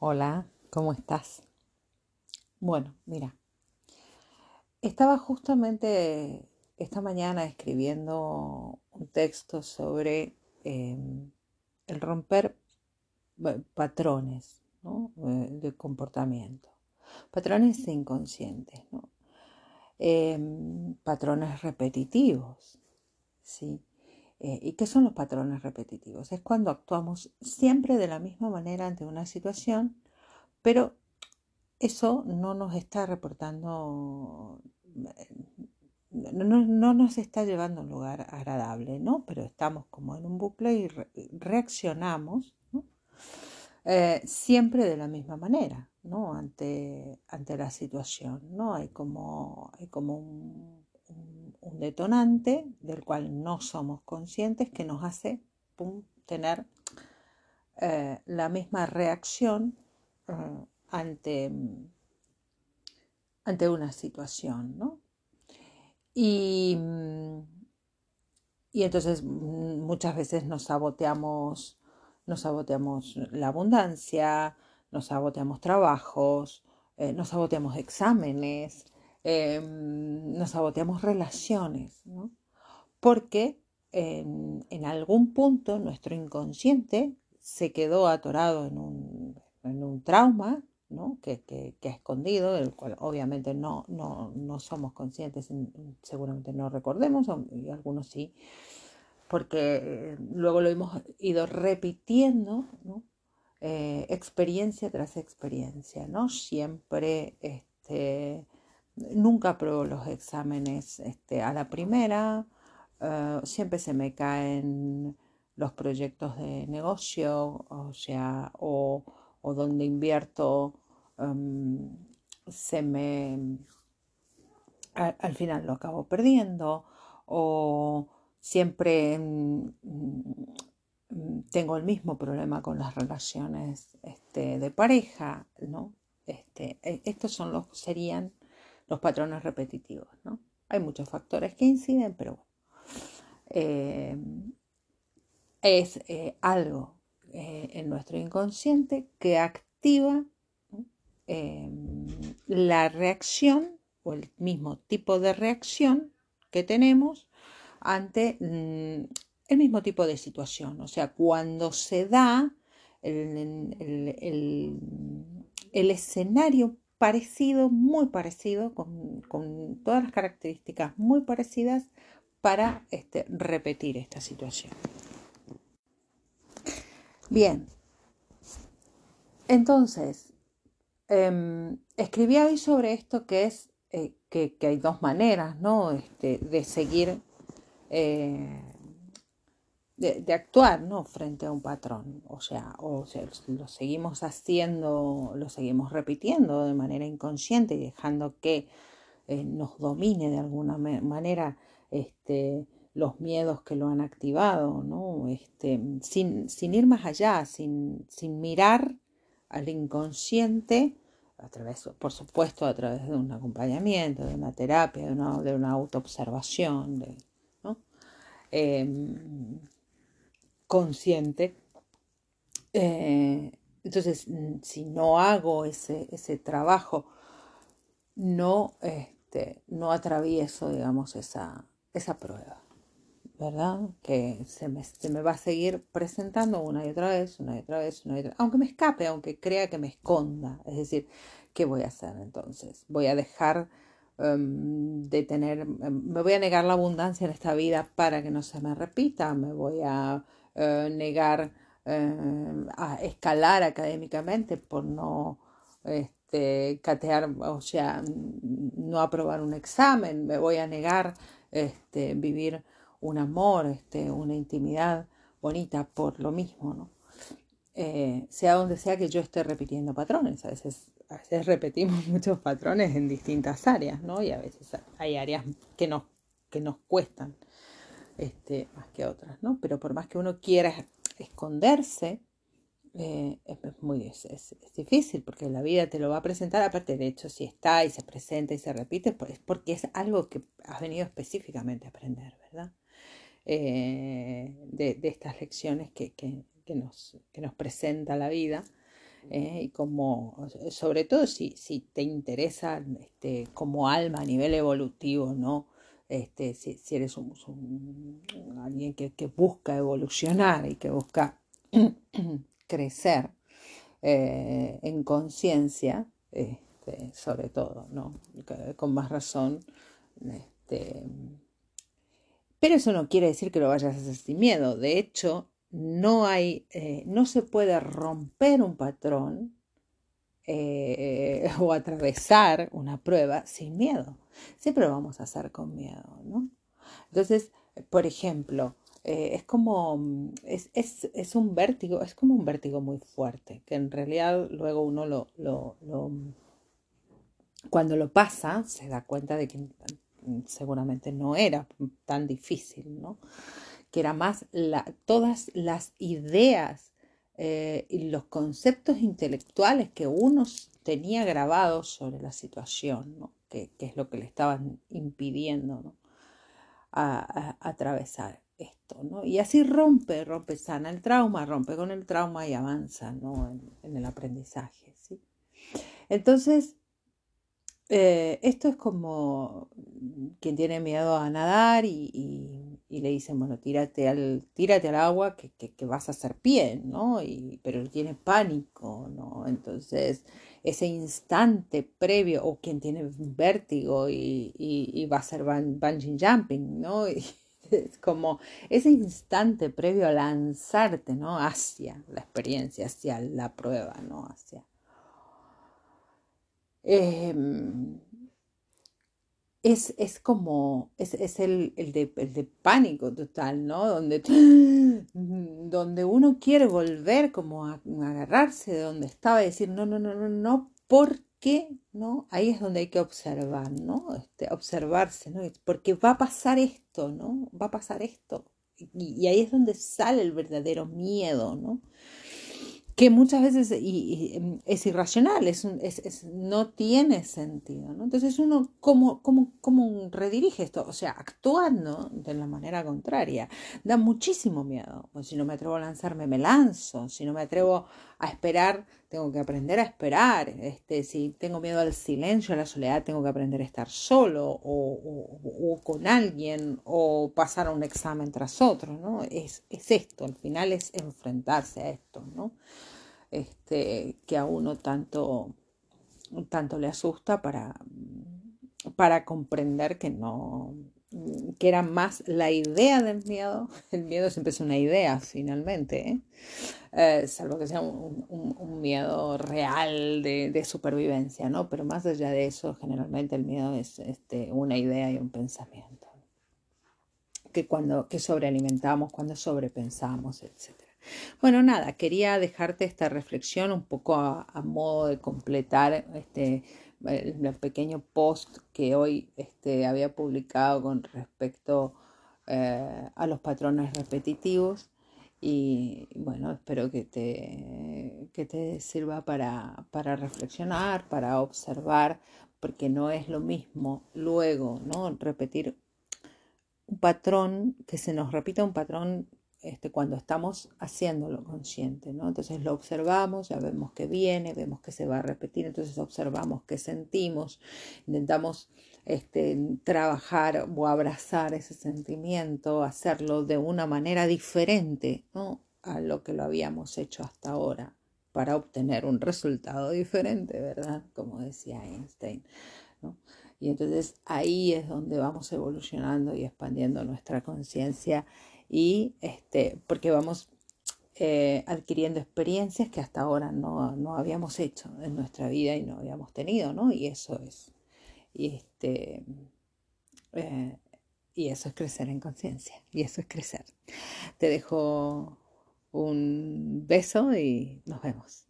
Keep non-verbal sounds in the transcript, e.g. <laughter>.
Hola, ¿cómo estás? Bueno, mira, estaba justamente esta mañana escribiendo un texto sobre em, el romper patrones eh, de comportamiento, patrones inconscientes, em, patrones repetitivos, ¿sí? Eh, ¿Y qué son los patrones repetitivos? Es cuando actuamos siempre de la misma manera ante una situación, pero eso no nos está reportando, no, nos está llevando a un lugar agradable, ¿no? Pero estamos como en un bucle y reaccionamos eh, siempre de la misma manera, ¿no? Ante, ante la situación, ¿no? Hay como, hay como un un, detonante del cual no somos conscientes que nos hace tener eh, la misma reacción eh, ante, ante una situación, Y, y entonces muchas veces nos saboteamos, nos saboteamos la abundancia, nos saboteamos trabajos, eh, nos saboteamos exámenes, Em, nos saboteamos relaciones, ¿no? Porque en, algún punto nuestro inconsciente se quedó atorado en un, trauma ¿no? que, ha escondido, del cual obviamente no, no, somos conscientes, seguramente no recordemos, y algunos sí, porque eh, luego lo hemos ido repitiendo, eh, experiencia tras experiencia, ¿no? Siempre este, Nunca apruebo los exámenes este, a la primera, eh, siempre se me caen los proyectos de negocio, o sea, o, donde invierto, em, se me, al, final lo acabo perdiendo, o siempre mm, tengo el mismo problema con las relaciones este, de pareja, ¿no? Este, e, estos son los, serían los patrones repetitivos. ¿no? Hay muchos factores que inciden, pero. Eh, es eh, algo eh, en nuestro inconsciente que activa la reacción o el mismo tipo de reacción que tenemos ante mm, el mismo tipo de situación. O sea, cuando se da el, el escenario parecido, muy parecido, con, todas las características muy parecidas para este, repetir esta situación. Bien, entonces, em, escribí hoy sobre esto que es eh, que, hay dos maneras ¿no? Este, de seguir eh, de, actuar ¿no? frente a un patrón. O sea, o lo seguimos haciendo, lo seguimos repitiendo de manera inconsciente y dejando que eh, nos domine de alguna manera este, los miedos que lo han activado, ¿no? este, sin, sin ir más allá, sin, sin mirar al inconsciente a través, por supuesto, a través de un acompañamiento, de una terapia, de una, de una autoobservación, ¿no? Em, consciente. Eh, entonces, mm, si no hago ese, ese trabajo, no, este, no atravieso, digamos, esa, esa prueba, ¿verdad? Que se me, se me, va a seguir presentando una y otra vez, una y otra vez, una y otra vez, aunque me escape, aunque crea que me esconda. Es decir, ¿qué voy a hacer entonces? Voy a dejar em, de tener, em, me voy a negar la abundancia en esta vida para que no se me repita, me voy a eh, negar eh, a escalar académicamente por no este, catear, o sea, no aprobar un examen, me voy a negar este, vivir un amor, este, una intimidad bonita por lo mismo, ¿no? Eh, sea donde sea que yo esté repitiendo patrones, a veces, a veces repetimos <laughs> muchos patrones en distintas áreas, ¿no? Y a veces hay áreas que nos, que nos cuestan este, más que otras, ¿no? Pero por más que uno quiera esconderse, eh, es, muy es, difícil porque la vida te lo va a presentar, aparte de hecho si está y se presenta y se repite, pues es porque es algo que has venido específicamente a aprender, ¿verdad? Eh, de, estas lecciones que, nos, que nos presenta la vida. ¿eh? y como, sobre todo si, si te interesa este, como alma a nivel evolutivo, ¿no? Este, si, si eres un, alguien que, que, busca evolucionar y que busca <clears throat> crecer eh, en conciencia, este, sobre todo, ¿no? Con más razón. Este, pero eso no quiere decir que lo vayas a hacer sin miedo. De hecho, no hay, eh, no se puede romper un patrón eh, <laughs> o atravesar una prueba sin miedo. Siempre lo vamos a hacer con miedo, ¿no? Entonces, por ejemplo, eh, es como, es, es, es, un vértigo, es como un vértigo muy fuerte, que en realidad luego uno lo, lo, lo cuando lo pasa, se da cuenta de que seguramente no era tan difícil, ¿no? que era más la, todas las ideas eh, y los conceptos intelectuales que uno tenía grabados sobre la situación, ¿no? que, es lo que le estaban impidiendo ¿no? a, atravesar esto. ¿no? Y así rompe, rompe, sana el trauma, rompe con el trauma y avanza ¿no? en, el aprendizaje. ¿sí? Entonces, eh, esto es como quien tiene miedo a nadar y, le dicen, bueno, tírate al, tírate al agua que, que, vas a hacer pie, ¿no? Y, pero tiene pánico, ¿no? Entonces, ese instante previo, o quien tiene vértigo y, va a hacer bungee jumping, ¿no? <laughs> es como ese instante previo a lanzarte, ¿no? Hacia la experiencia, hacia la prueba, ¿no? Hacia Em, es, es, como, es, es el, el, de, el, de, pánico total, ¿no? Donde, donde uno quiere volver como a, agarrarse de donde estaba y decir, no, no, no, no, no, ¿por qué? ¿No? Ahí es donde hay que observar, ¿no? Este, observarse, ¿no? Porque va a pasar esto, ¿no? Va a pasar esto. Y, y ahí es donde sale el verdadero miedo, ¿no? Que muchas veces em, es irracional, es, es, no tiene sentido. ¿no? Entonces uno, ¿cómo, cómo, ¿cómo redirige esto? O sea, actuando de la manera contraria. Da muchísimo miedo. O si no me atrevo a lanzarme, me lanzo. Si no me atrevo a esperar, tengo que aprender a esperar. Este, si tengo miedo al silencio, a la soledad, tengo que aprender a estar solo o, o, con alguien o pasar a un examen tras otro. ¿no? Es, es esto, al final es enfrentarse a esto. ¿no? este, que a uno tanto, tanto le asusta para, para comprender que no, que era más la idea del miedo, <laughs> el miedo siempre es una idea finalmente, ¿eh? Eh, salvo que sea un, miedo real de, supervivencia, ¿no? Pero más allá de eso, generalmente el miedo es este, una idea y un pensamiento que cuando que sobrealimentamos, cuando sobrepensamos, etc. Bueno, nada, quería dejarte esta reflexión un poco a, modo de completar este el, pequeño post que hoy este, había publicado con respecto eh, a los patrones repetitivos y bueno, espero que te, que te sirva para, para reflexionar, para observar, porque no es lo mismo luego, ¿no? Repetir un patrón, que se nos repita un patrón este, cuando estamos haciéndolo consciente, ¿no? Entonces lo observamos, ya vemos que viene, vemos que se va a repetir, entonces observamos que sentimos, intentamos este, trabajar o abrazar ese sentimiento, hacerlo de una manera diferente, ¿no? A lo que lo habíamos hecho hasta ahora para obtener un resultado diferente, ¿verdad? Como decía Einstein, ¿no? Y entonces ahí es donde vamos evolucionando y expandiendo nuestra conciencia y este, porque vamos eh, adquiriendo experiencias que hasta ahora no, no, habíamos hecho en nuestra vida y no habíamos tenido, ¿no? Y eso es, y este, eh, y eso es crecer en conciencia, y eso es crecer. Te dejo un beso y nos vemos.